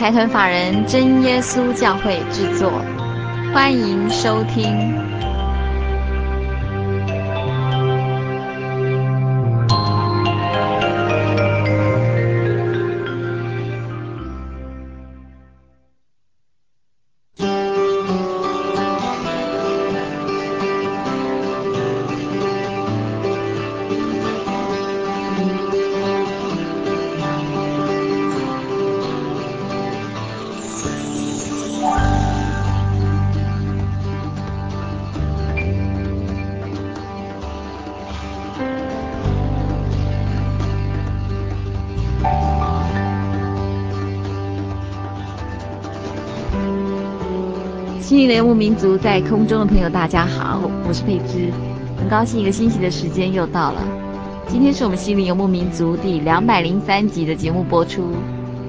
财团法人真耶稣教会制作，欢迎收听。民族在空中的朋友，大家好，我是佩芝，很高兴一个星期的时间又到了。今天是我们心灵游牧民族第两百零三集的节目播出。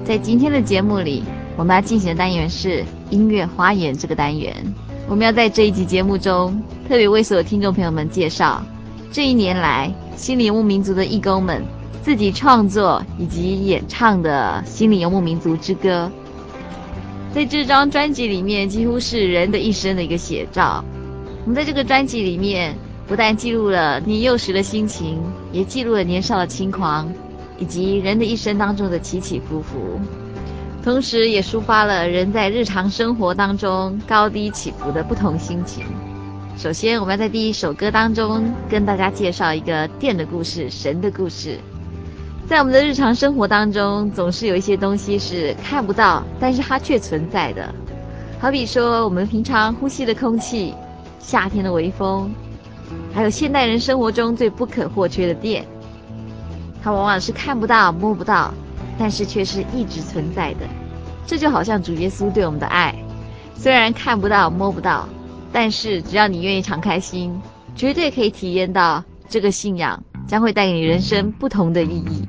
在今天的节目里，我们要进行的单元是音乐花园这个单元。我们要在这一集节目中，特别为所有听众朋友们介绍这一年来心灵游牧民族的义工们自己创作以及演唱的心灵游牧民族之歌。在这张专辑里面，几乎是人的一生的一个写照。我们在这个专辑里面，不但记录了你幼时的心情，也记录了年少的轻狂，以及人的一生当中的起起伏伏，同时也抒发了人在日常生活当中高低起伏的不同心情。首先，我们要在第一首歌当中跟大家介绍一个电的故事，神的故事。在我们的日常生活当中，总是有一些东西是看不到，但是它却存在的。好比说，我们平常呼吸的空气，夏天的微风，还有现代人生活中最不可或缺的电。它往往是看不到、摸不到，但是却是一直存在的。这就好像主耶稣对我们的爱，虽然看不到、摸不到，但是只要你愿意敞开心，绝对可以体验到这个信仰将会带给你人生不同的意义。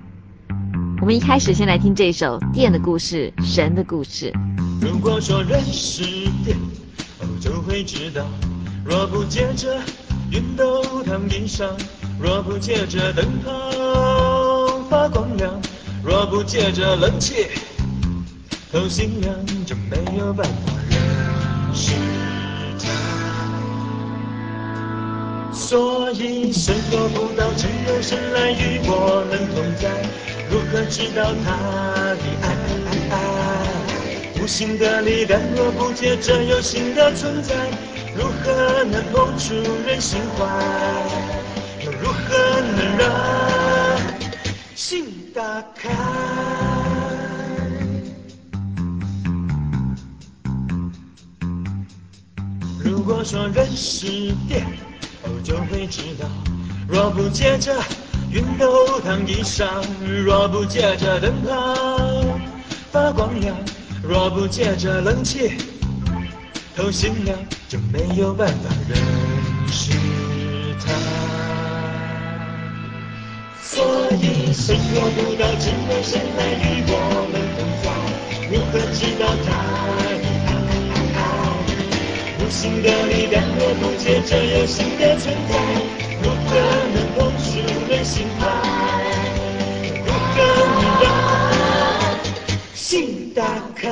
我们一开始先来听这首电的故事，神的故事。如果说人是电，哦，就会知道，若不借着熨斗烫衣裳，若不借着灯泡发光亮，若不借着冷气透心凉，就没有办法认识他。所以神做不到，只有神来与我们同在。如何知道他的爱，爱，爱？无形的力量若不借着有形的存在，如何能碰触人心怀？又如何能让心打开？如果说人是电，哦，就会知道，若不借着。熨斗躺地上，若不借着灯泡发光亮，若不借着冷气透心凉，就没有办法认识他。所以神若不到，只有神来与我们同在。如何知道他？无形的力量若不借着有形的存在，如何能碰触人心怀？如何能让心打开？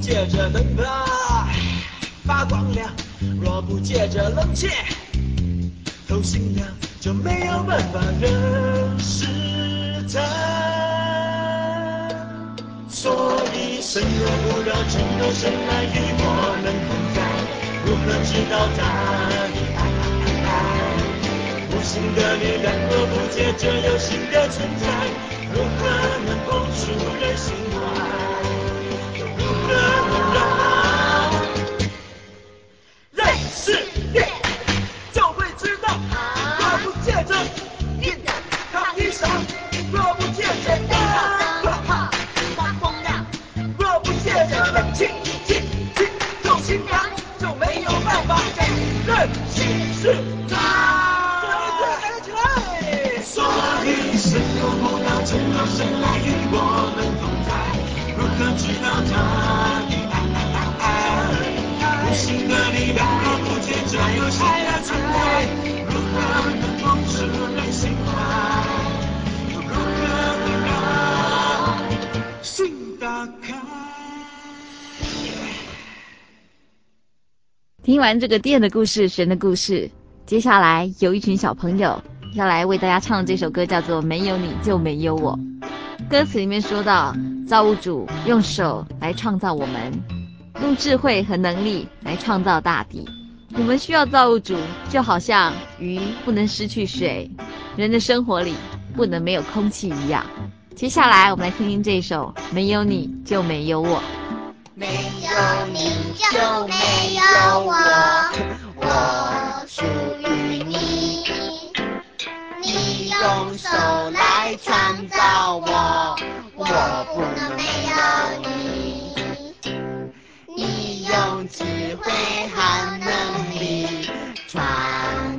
借着灯泡发光亮，若不借着冷气透心凉，就没有办法认识他。所以生若不让，情若生来与我们同在，如何知道他的爱？无形的力量若不借着有形的存在，如何能碰触人心怀？这个电的故事、神的故事，接下来有一群小朋友。要来为大家唱这首歌叫做《没有你就没有我》。歌词里面说到，造物主用手来创造我们，用智慧和能力来创造大地。我们需要造物主，就好像鱼不能失去水，人的生活里不能没有空气一样。接下来我们来听听这首《没有你就没有我》。没有你就没有我，我属于你。你用手来创造我，我不能没有你。你用智慧和能力创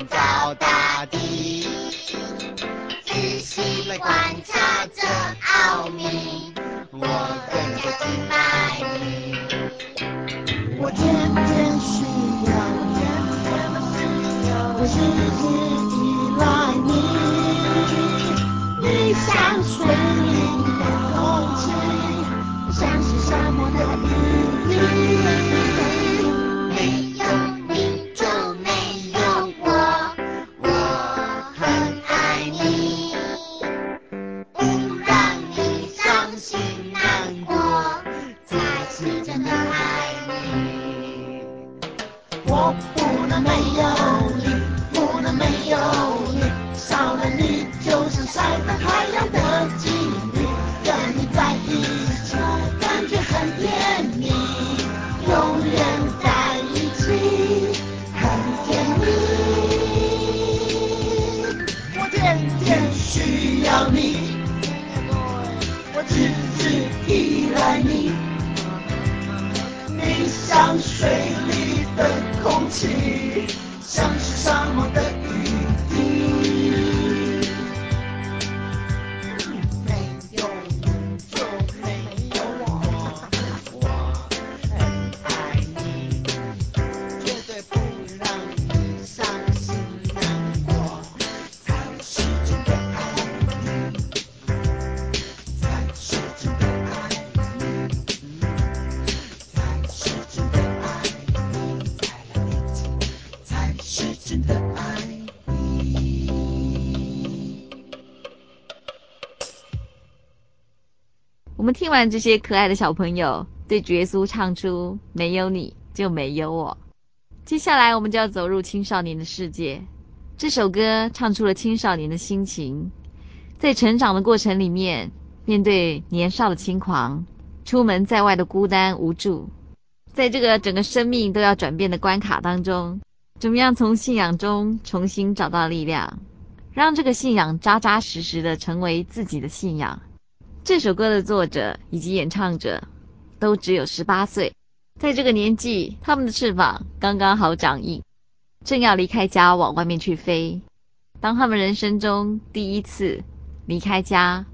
造大地，仔细观察这奥秘，我的天天需要，我时时依赖你。你像水里的空气，听完这些可爱的小朋友对耶稣唱出“没有你就没有我”，接下来我们就要走入青少年的世界。这首歌唱出了青少年的心情，在成长的过程里面，面对年少的轻狂，出门在外的孤单无助，在这个整个生命都要转变的关卡当中，怎么样从信仰中重新找到力量，让这个信仰扎扎实实的成为自己的信仰。这首歌的作者以及演唱者都只有十八岁，在这个年纪，他们的翅膀刚刚好长硬，正要离开家往外面去飞。当他们人生中第一次离开家，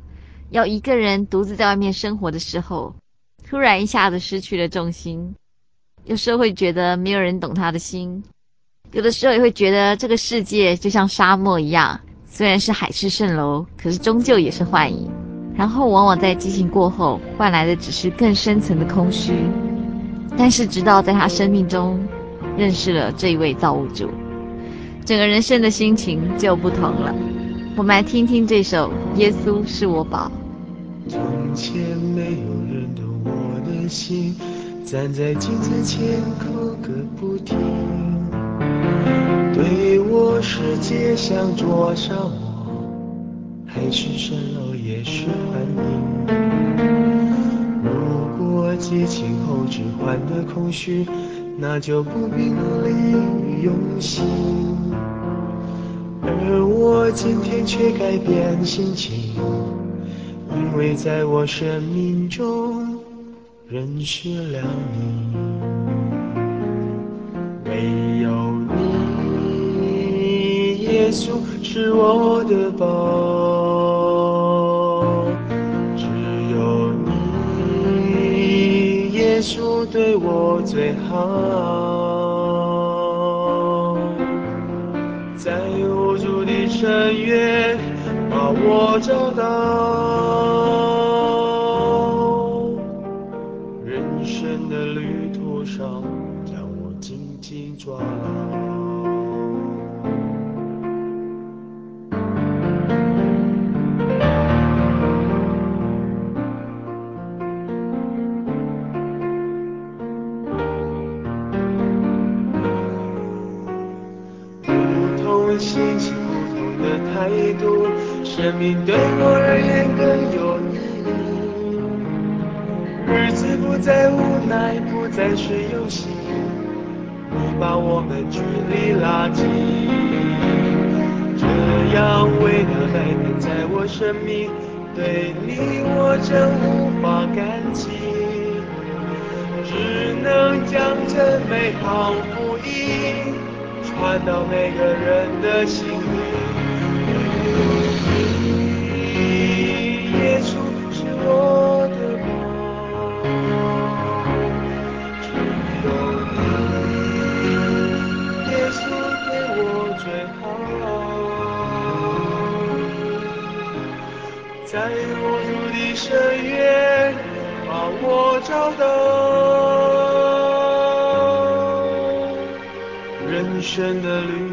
要一个人独自在外面生活的时候，突然一下子失去了重心。有时候会觉得没有人懂他的心，有的时候也会觉得这个世界就像沙漠一样，虽然是海市蜃楼，可是终究也是幻影。然后往往在激情过后，换来的只是更深层的空虚。但是直到在他生命中认识了这一位造物主，整个人生的心情就不同了。我们来听听这首《耶稣是我宝》。从前没有人懂我的心，站在镜子前哭个不停，对我世界像灼伤，海市蜃楼也是幻影。如果激情后只换得空虚，那就不必努力用心。而我今天却改变心情，因为在我生命中认识了你。唯有你，耶稣是我的宝。耶稣对我最好，在无助的深渊把我找到，生命对我而言更有意义，日子不再无奈，不再是游戏，你把我们距离拉近，这样伟大改变在我生命，对你我真无法感激，只能将这美好福音传到每个人的心里。人生的旅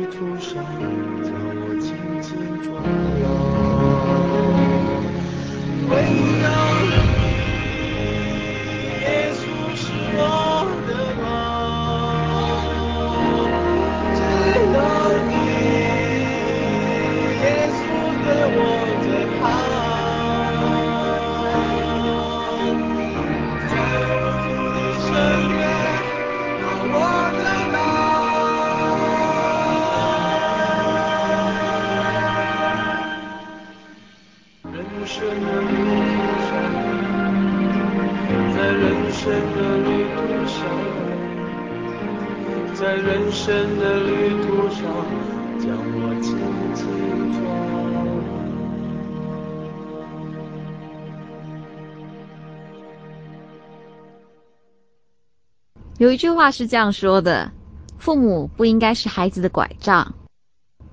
一句话是这样说的：父母不应该是孩子的拐杖，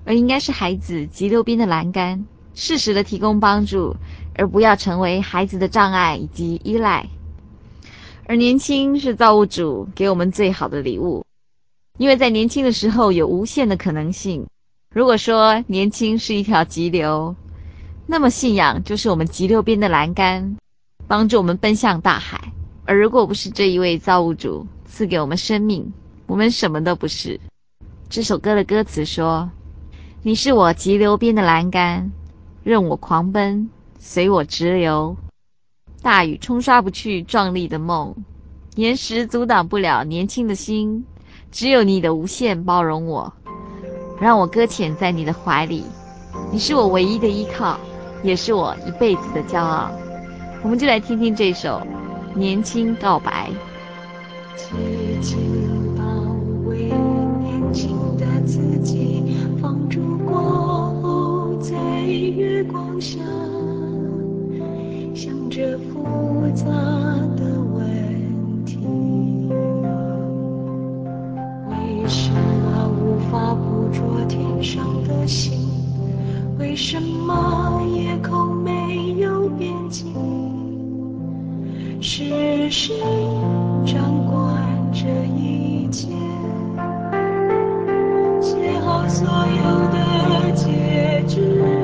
而应该是孩子急流边的栏杆，适时的提供帮助，而不要成为孩子的障碍以及依赖。而年轻是造物主给我们最好的礼物，因为在年轻的时候有无限的可能性。如果说年轻是一条急流，那么信仰就是我们急流边的栏杆，帮助我们奔向大海。而如果不是这一位造物主，赐给我们生命，我们什么都不是。这首歌的歌词说：“你是我急流边的栏杆，任我狂奔，随我直流。大雨冲刷不去壮丽的梦，岩石阻挡不了年轻的心。只有你的无限包容我，让我搁浅在你的怀里。你是我唯一的依靠，也是我一辈子的骄傲。”我们就来听听这首《年轻告白》。紧紧包围年轻的自己，放逐过后在月光下，想着复杂的问题。为什么无法捕捉天上的星？为什么夜空没有边际？是谁掌管这一切？写好所有的结局。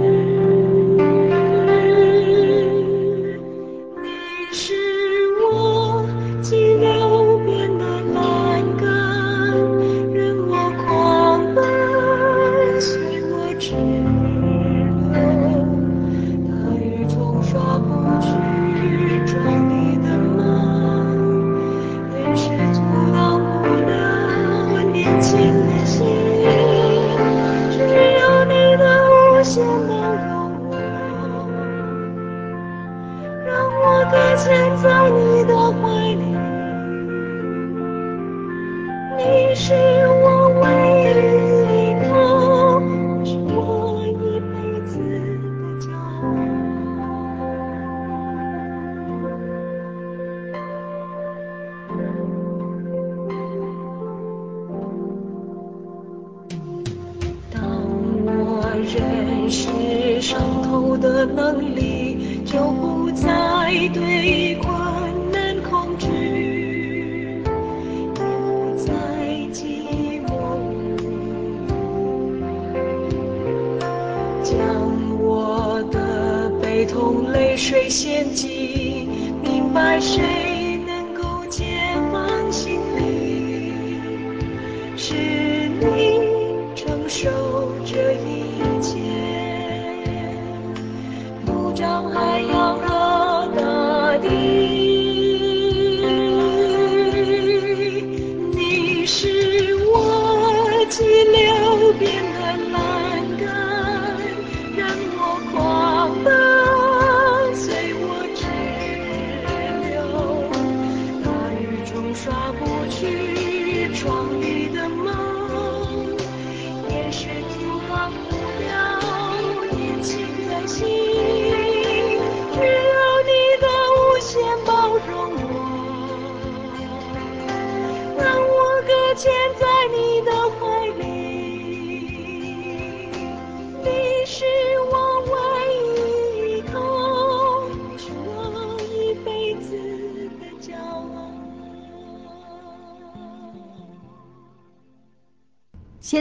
现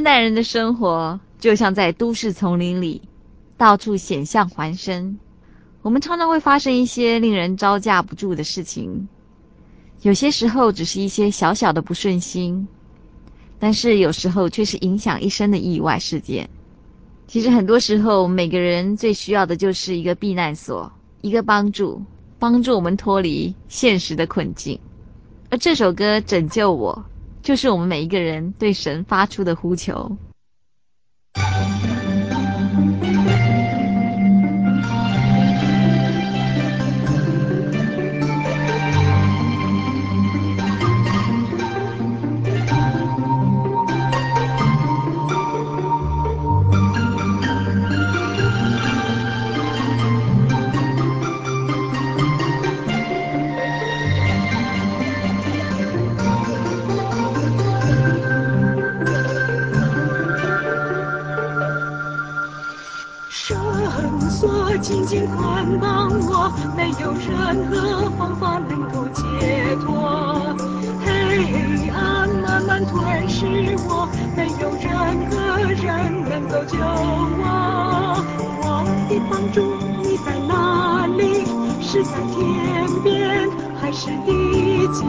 代人的生活就像在都市丛林里，到处险象环生。我们常常会发生一些令人招架不住的事情，有些时候只是一些小小的不顺心，但是有时候却是影响一生的意外事件。其实很多时候，每个人最需要的就是一个避难所，一个帮助，帮助我们脱离现实的困境。而这首歌《拯救我》。就是我们每一个人对神发出的呼求。紧紧捆绑我，没有任何方法能够解脱。黑暗慢慢吞噬我，没有任何人能够救我。我的帮助你在哪里？是在天边还是地极？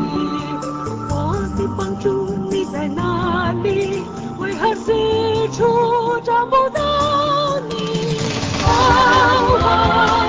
我的帮助你在哪里？为何四处找不到？自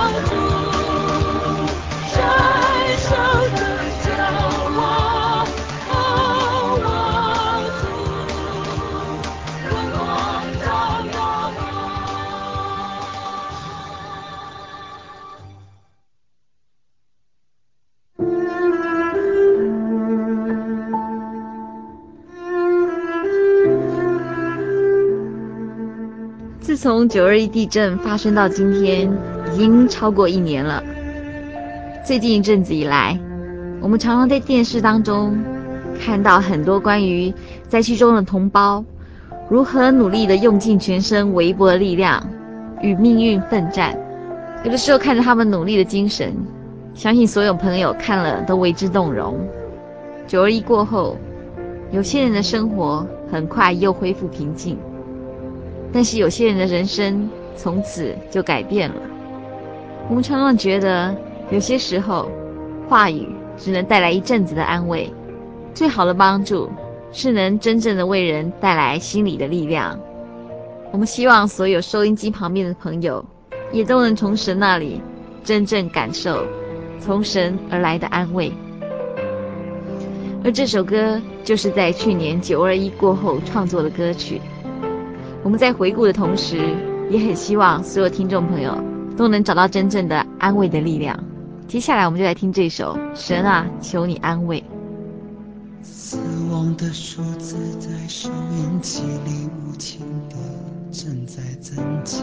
从九二一地震发生到今天，已经超过一年了。最近一阵子以来，我们常常在电视当中看到很多关于灾区中的同胞如何努力地用尽全身微薄的力量，与命运奋战。有的时候看着他们努力的精神，相信所有朋友看了都为之动容。九二一过后，有些人的生活很快又恢复平静，但是有些人的人生从此就改变了。我们常常觉得，有些时候，话语只能带来一阵子的安慰，最好的帮助是能真正的为人带来心理的力量。我们希望所有收音机旁边的朋友，也都能从神那里真正感受从神而来的安慰。而这首歌就是在去年九二一过后创作的歌曲。我们在回顾的同时，也很希望所有听众朋友都能找到真正的安慰的力量。接下来，我们就来听这首《神啊，求你安慰》。死亡的数字在收音机里无情地正在增加，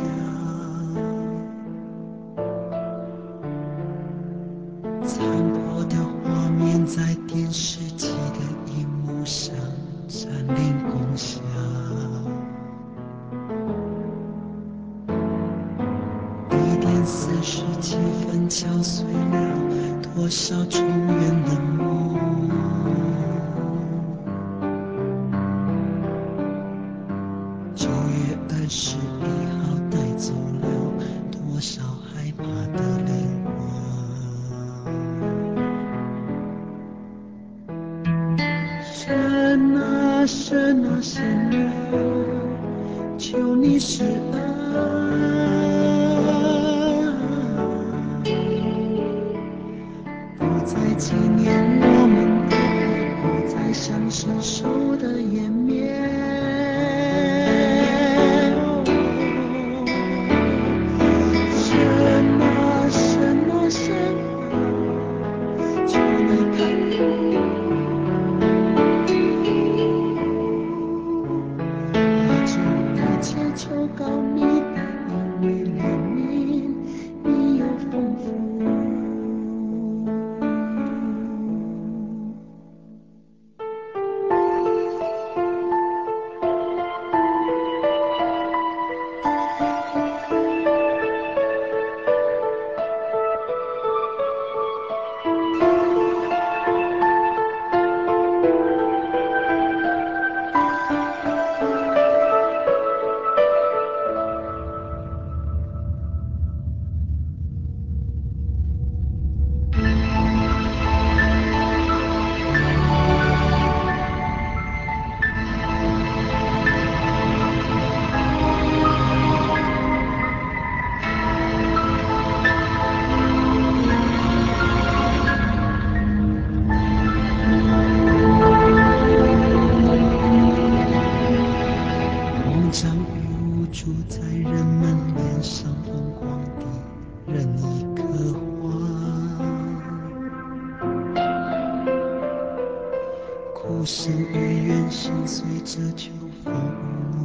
残破的画面在电视机的荧幕上占领敲碎了多少重圆的梦，九月二十一号带走了多少害怕的灵魂。神啊神啊神啊，求你施爱。不甚于远，心随着秋风。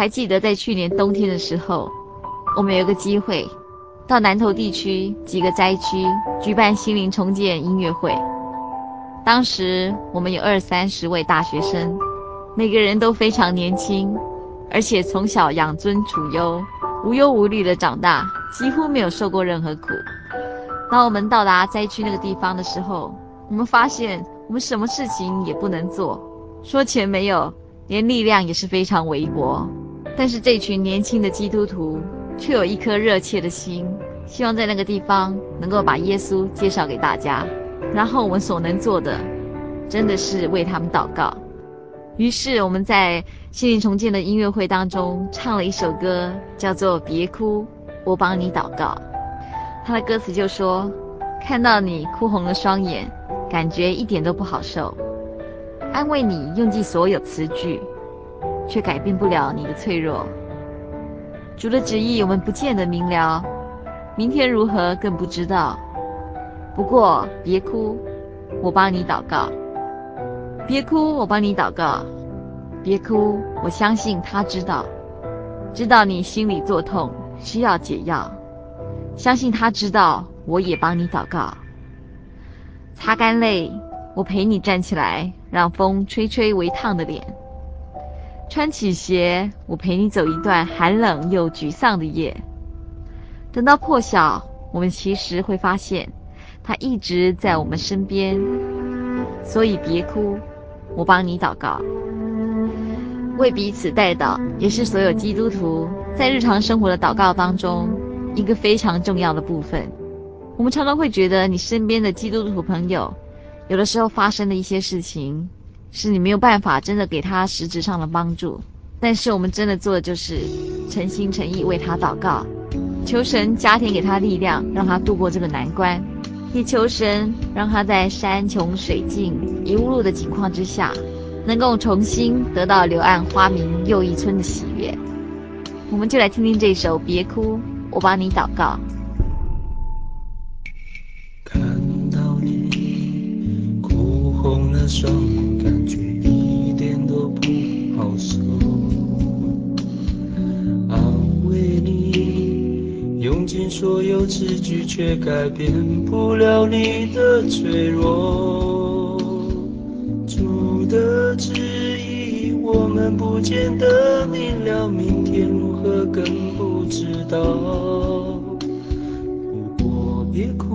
还记得在去年冬天的时候，我们有个机会到南投地区几个灾区举办心灵重建音乐会。当时我们有二三十位大学生，每个人都非常年轻，而且从小养尊处优，无忧无虑的长大，几乎没有受过任何苦。当我们到达灾区那个地方的时候，我们发现我们什么事情也不能做，说钱没有，连力量也是非常微薄。但是这群年轻的基督徒却有一颗热切的心，希望在那个地方能够把耶稣介绍给大家。然后我们所能做的，真的是为他们祷告。于是我们在心灵重建的音乐会当中唱了一首歌，叫做《别哭，我帮你祷告》。他的歌词就说：“看到你哭红了双眼，感觉一点都不好受。安慰你用尽所有词句，却改变不了你的脆弱。主的旨意我们不见得明了，明天如何更不知道。不过别哭，我帮你祷告。别哭，我帮你祷告。别哭，我相信他知道，知道你心里作痛，需要解药。”相信他知道，我也帮你祷告。擦干泪，我陪你站起来，让风吹吹微烫的脸。穿起鞋，我陪你走一段寒冷又沮丧的夜。等到破晓，我们其实会发现，他一直在我们身边。所以别哭，我帮你祷告。为彼此代祷，也是所有基督徒在日常生活的祷告当中。一个非常重要的部分，我们常常会觉得你身边的基督徒朋友，有的时候发生的一些事情，是你没有办法真的给他实质上的帮助。但是我们真的做的就是诚心诚意为他祷告，求神加添给他力量，让他度过这个难关，也求神让他在山穷水尽、一无路的情况之下，能够重新得到柳暗花明又一村的喜悦。我们就来听听这首《别哭》。我帮你祷告。看到你哭红了双眼尽所有词句，却改变不了你的脆弱。主的旨意，我们不见得明了，明天如何更不知道。别哭，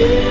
Yeah.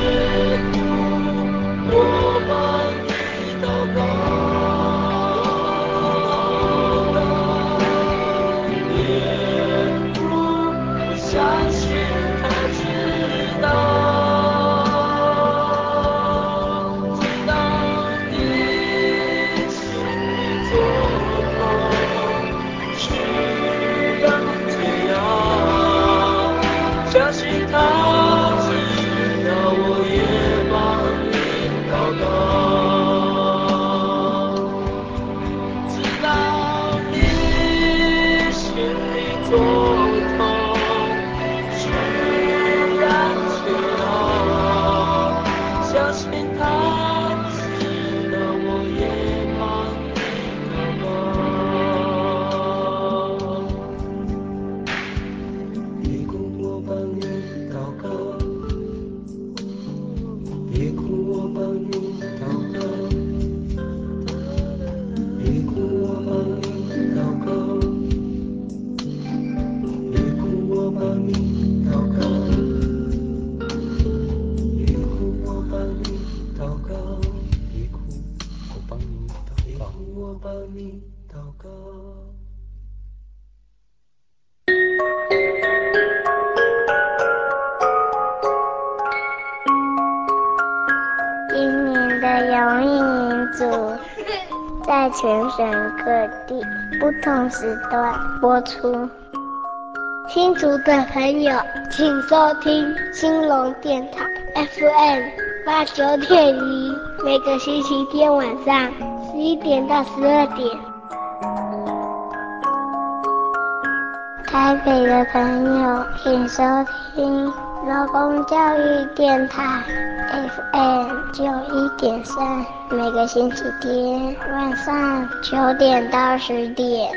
全省各地不同时段播出。新竹的朋友，请收听兴隆电台 FM 八九点一，每个星期天晚上十一点到十二点。台北的朋友，请收听劳工教育电台 FM 九一点三。每个星期天晚上九点到十点，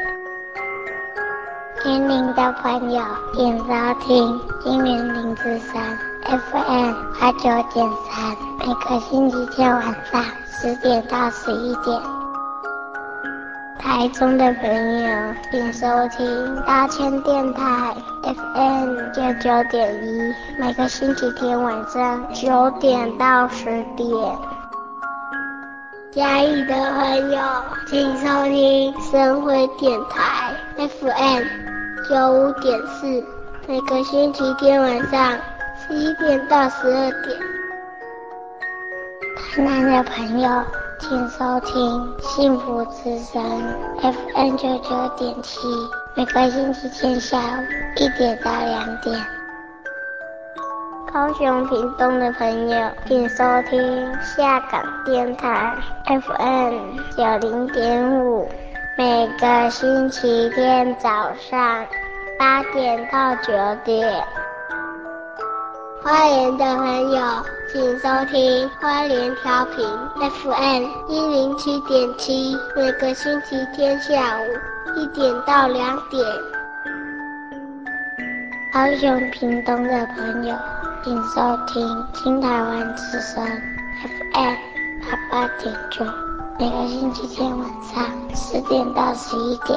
年龄的朋友请收听金元零之三 FM 八九点三。每个星期天晚上十点到十一点，台中的朋友请收听大千电台 FM 九九点一。每个星期天晚上九点到十点。嘉义的朋友，请收听生辉电台 FM 九五点四，每个星期天晚上十一点到十二点。台南的朋友，请收听幸福之声 FM 九九点七，每个星期天下午一点到两点。高雄屏东的朋友，请收听下港电台 FM 九零点五，每个星期天早上八点到九点。花莲的朋友，请收听花莲调频 FM 一零七点七，每个星期天下午一点到两点。高雄屏东的朋友。请收听新台湾之声 FM 八八点九，每个星期天晚上十点到十一点。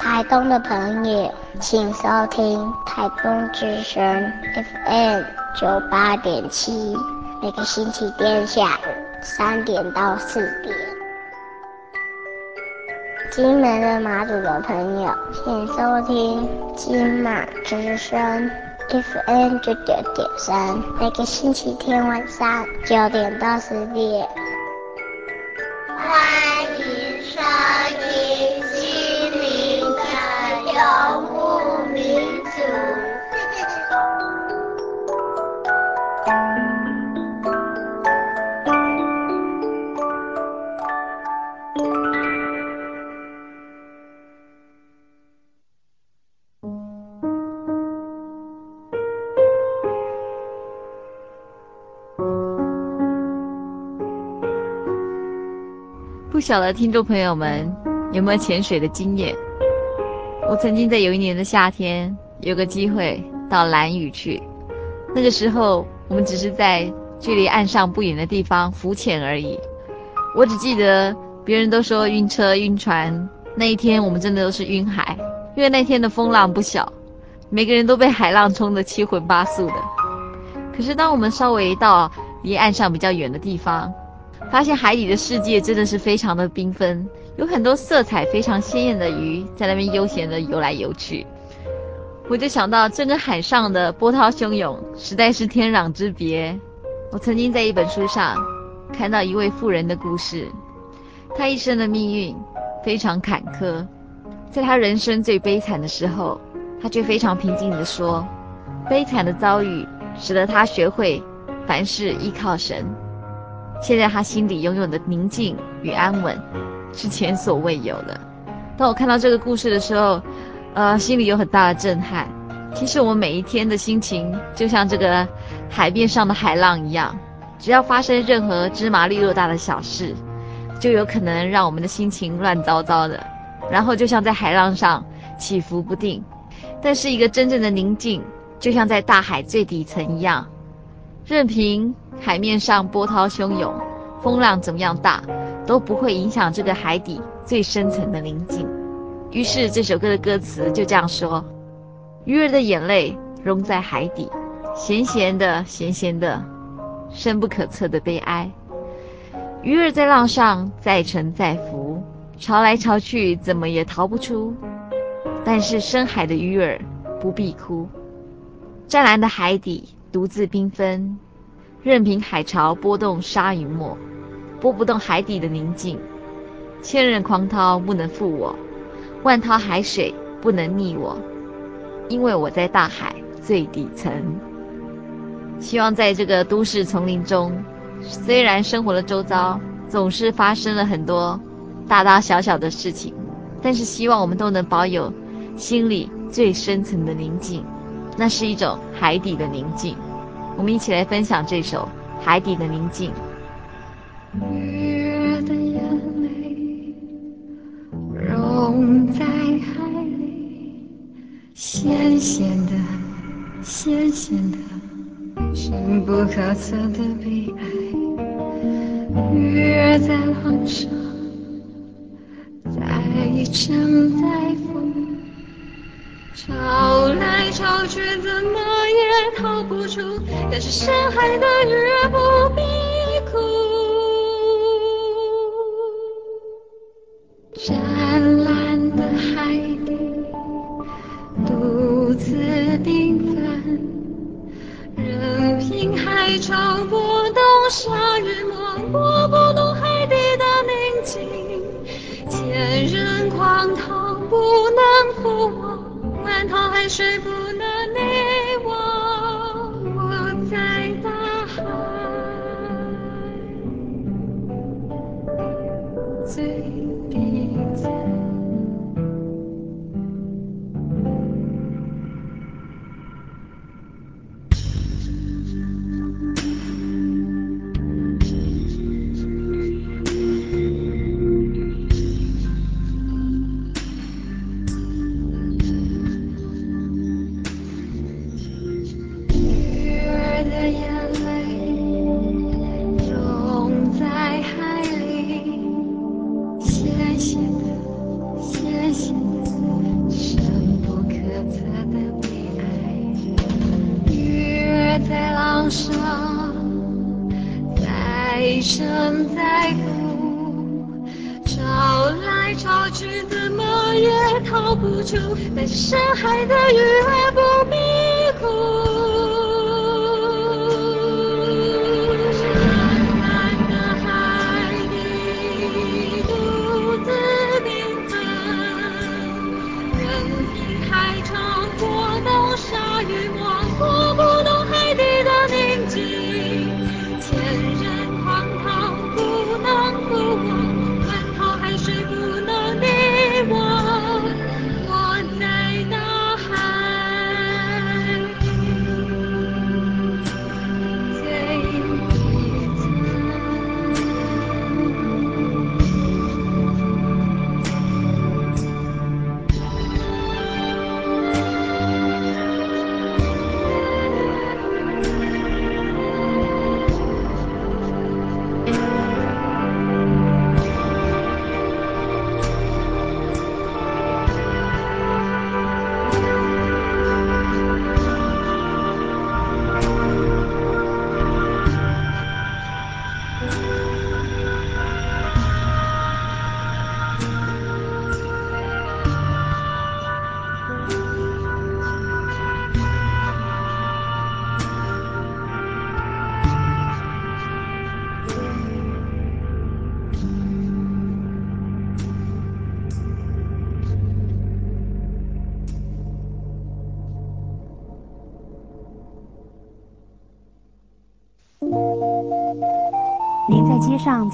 台东的朋友，请收听台东之声 FM 九八点七，每个星期天下午三点到四点。金门的马祖的朋友，请收听金马之声 FM 九九点三，每个星期天晚上九点到十点。晓得听众朋友们有没有潜水的经验？我曾经在有一年的夏天有个机会到兰屿去，那个时候我们只是在距离岸上不远的地方浮潜而已。我只记得别人都说晕车晕船，那一天我们真的都是晕海，因为那天的风浪不小，每个人都被海浪冲得七荤八素的。可是当我们稍微到离岸上比较远的地方，发现海底的世界真的是非常的缤纷，有很多色彩非常鲜艳的鱼在那边悠闲的游来游去。我就想到，这跟海上的波涛汹涌实在是天壤之别。我曾经在一本书上看到一位妇人的故事，她一生的命运非常坎坷，在她人生最悲惨的时候，她却非常平静地说：“悲惨的遭遇使得她学会凡事依靠神。”现在他心里拥有的宁静与安稳，是前所未有的。当我看到这个故事的时候，呃，心里有很大的震撼。其实我们每一天的心情，就像这个海面上的海浪一样，只要发生任何芝麻粒豆大的小事，就有可能让我们的心情乱糟糟的，然后就像在海浪上起伏不定。但是一个真正的宁静，就像在大海最底层一样，任凭。海面上波涛汹涌，风浪怎么样大，都不会影响这个海底最深层的宁静。于是这首歌的歌词就这样说：鱼儿的眼泪融在海底，咸咸的，咸咸的，深不可测的悲哀。鱼儿在浪上载沉载浮，潮来潮去，怎么也逃不出。但是深海的鱼儿不必哭，湛蓝的海底独自缤纷。任凭海潮波动沙与沫，拨不动海底的宁静。千仞狂涛不能覆我，万涛海水不能逆我，因为我在大海最底层。希望在这个都市丛林中，虽然生活的周遭总是发生了很多大大小小的事情，但是希望我们都能保有心里最深层的宁静，那是一种海底的宁静。我们一起来分享这首《海底的宁静》。鱼儿的眼泪融在海里，咸咸的，咸咸的，深不可测的悲哀。鱼儿在浪上，载沉载浮。潮来潮去，怎么逃不出。但是深海的鱼儿不必哭。湛蓝的海底，独自缤纷。任凭海潮波动沙与沫，拨不动海底的宁静。千人狂涛不能覆我。万涛海水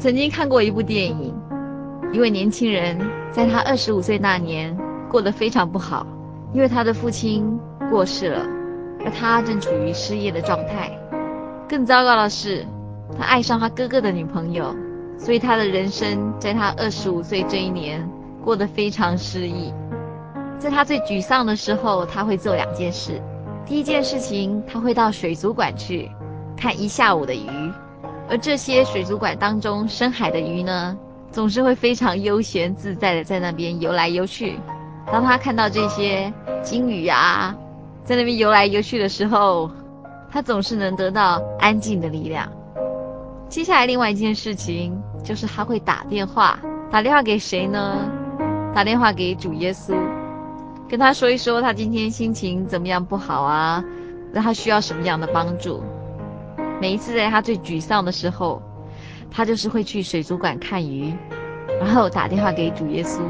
曾经看过一部电影，一位年轻人在他二十五岁那年过得非常不好，因为他的父亲过世了，而他正处于失业的状态。更糟糕的是，他爱上他哥哥的女朋友，所以他的人生在他二十五岁这一年过得非常失意。在他最沮丧的时候，他会做两件事：第一件事情，他会到水族馆去看一下午的鱼。而这些水族馆当中深海的鱼呢，总是会非常悠闲自在的在那边游来游去。当他看到这些鲸鱼啊，在那边游来游去的时候，他总是能得到安静的力量。接下来另外一件事情就是他会打电话，打电话给谁呢？打电话给主耶稣，跟他说一说他今天心情怎么样不好啊，让他需要什么样的帮助。每一次在他最沮丧的时候，他就是会去水族馆看鱼，然后打电话给主耶稣。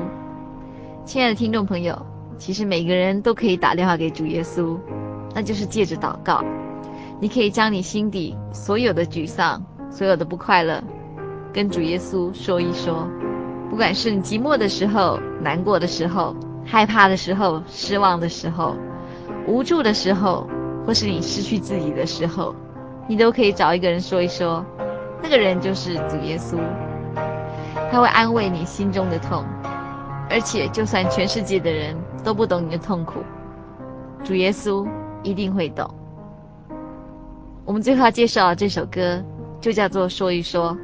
亲爱的听众朋友，其实每个人都可以打电话给主耶稣，那就是借着祷告，你可以将你心底所有的沮丧、所有的不快乐，跟主耶稣说一说。不管是你寂寞的时候、难过的时候、害怕的时候、失望的时候、无助的时候，或是你失去自己的时候。你都可以找一个人说一说，那个人就是主耶稣，他会安慰你心中的痛，而且就算全世界的人都不懂你的痛苦，主耶稣一定会懂。我们最后要介绍的这首歌就叫做《说一说》，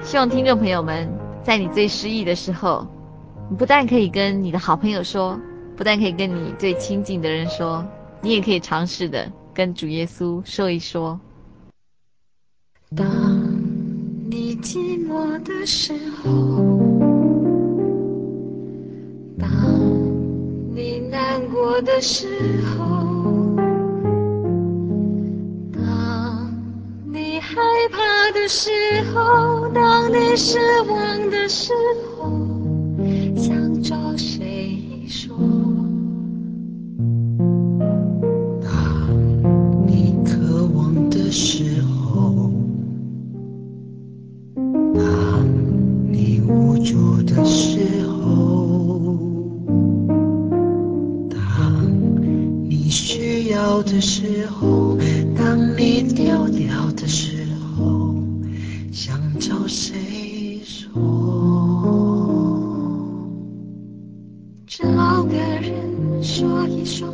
希望听众朋友们在你最失意的时候，你不但可以跟你的好朋友说，不但可以跟你最亲近的人说，你也可以尝试的跟主耶稣说一说。当你寂寞的时候当你难过的时候当你害怕的时候当你失望的时候。的时候，当你需要的时候，当你丢掉的时候，想找谁说？找个人说一说，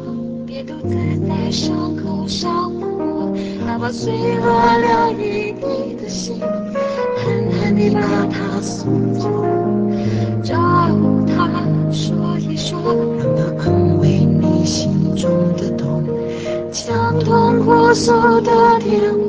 别独自在伤口上不，哪怕碎落了一地的心，狠狠地把它送走。so that you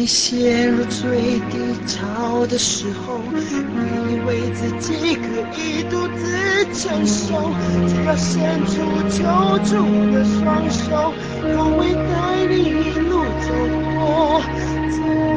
你陷入最低潮的时候你以为自己可以独自承受只要伸出求助的双手我会带你一路走过。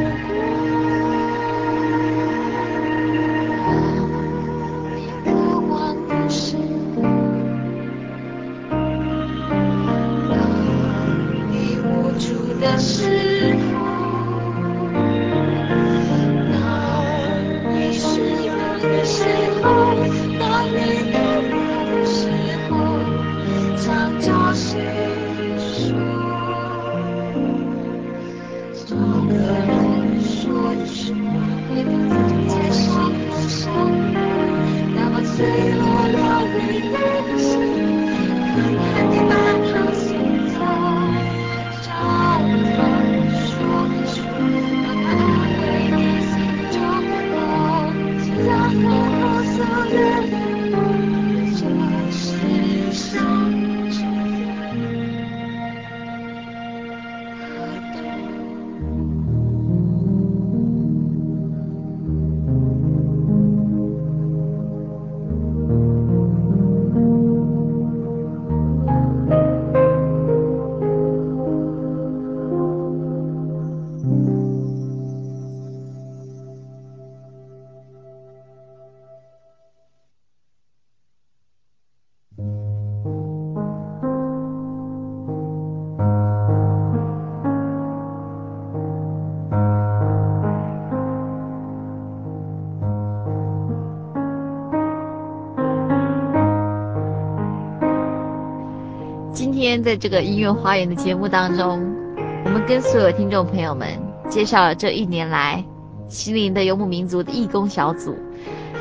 今天在这个音乐花园的节目当中我们跟所有听众朋友们介绍了这一年来西宁的游牧民族的义工小组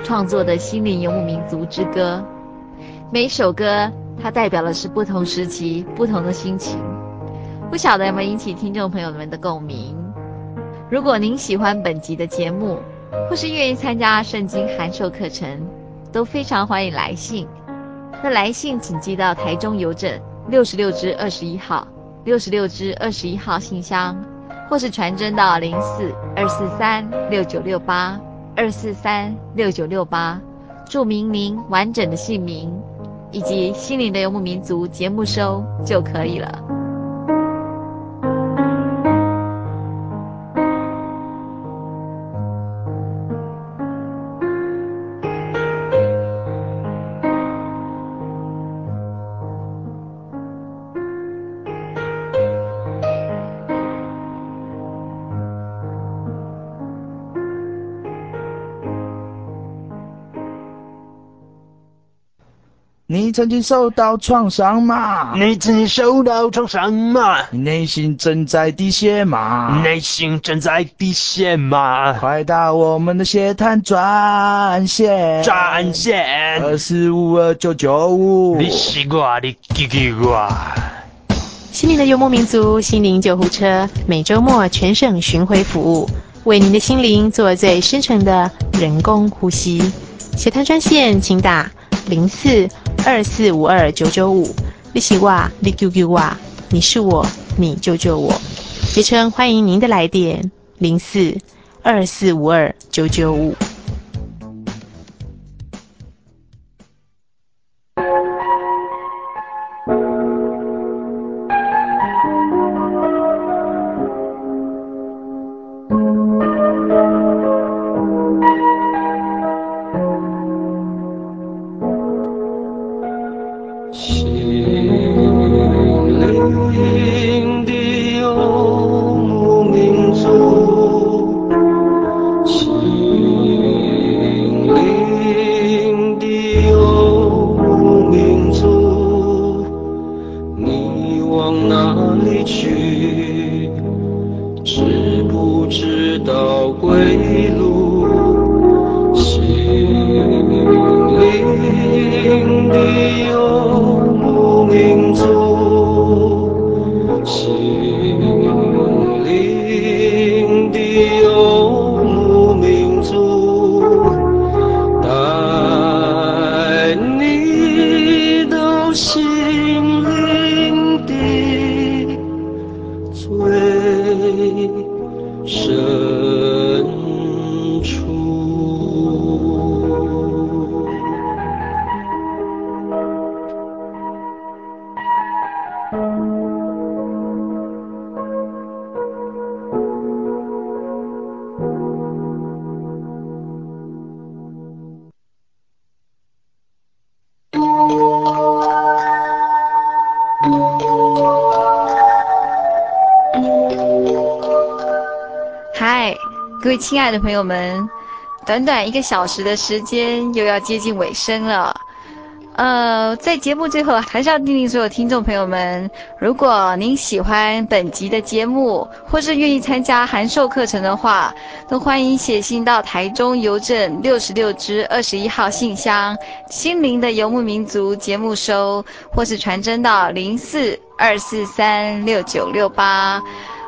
创作的心灵游牧民族之歌。每首歌它代表的是不同时期不同的心情。不晓得有没有引起听众朋友们的共鸣？如果您喜欢本集的节目或是愿意参加圣经函授课程都非常欢迎来信。那来信请寄到台中邮政六十六支二十一号，六十六支二十一号信箱，或是传真到零四二四三六九六八二四三六九六八，注明您完整的姓名以及心灵的游牧民族节目收就可以了。曾经受到创伤吗？你曾经受到创伤吗？你内心正在滴血吗？内心正在滴血吗？快打我们的血滩专线，专线二四五二九九五。你西瓜，你给给我。心灵的游牧民族，心灵救护车，每周末全省巡回服务，为您的心灵做最深层的人工呼吸。血滩专线，请打零四。二四五二九九五，你是我，你救救我，你是我，你救救我。捷诚欢迎您的来电，零四二四五二九九五。嗨各位亲爱的朋友们，短短一个小时的时间又要接近尾声了。呃，在节目最后，还是要叮咛所有听众朋友们：如果您喜欢本集的节目，或是愿意参加函授课程的话，都欢迎写信到台中邮政六十六支二十一号信箱“心灵的游牧民族”节目收，或是传真到零四二四三六九六八。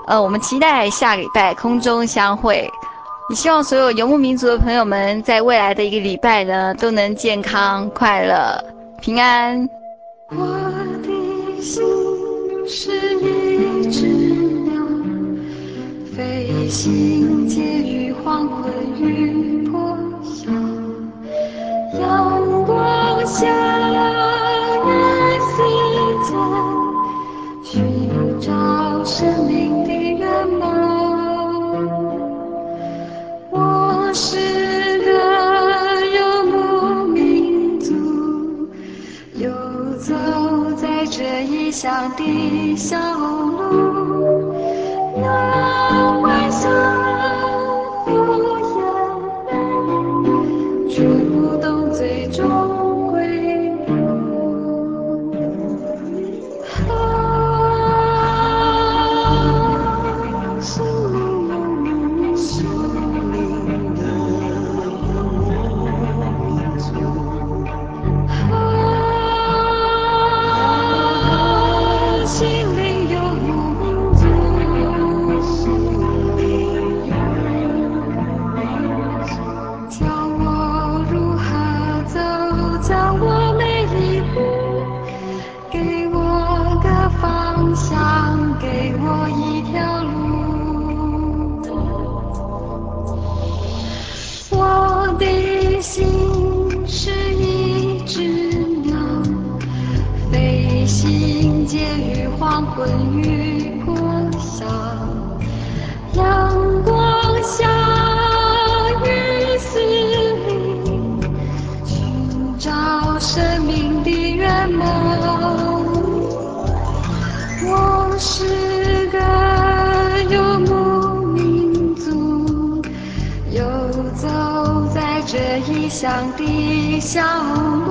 呃，我们期待下礼拜空中相会。也希望所有游牧民族的朋友们，在未来的一个礼拜呢，都能健康、快乐、平安。我的心是一只鸟，飞行介于黄昏与破晓，阳光下，人世间，寻找生命的愿望。我。是个游牧民族，游走在这异乡的小路，让晚霞。昏雨破晓，阳光下雨丝里，寻找生命的圆梦。我是个游牧民族，游走在这异乡的小路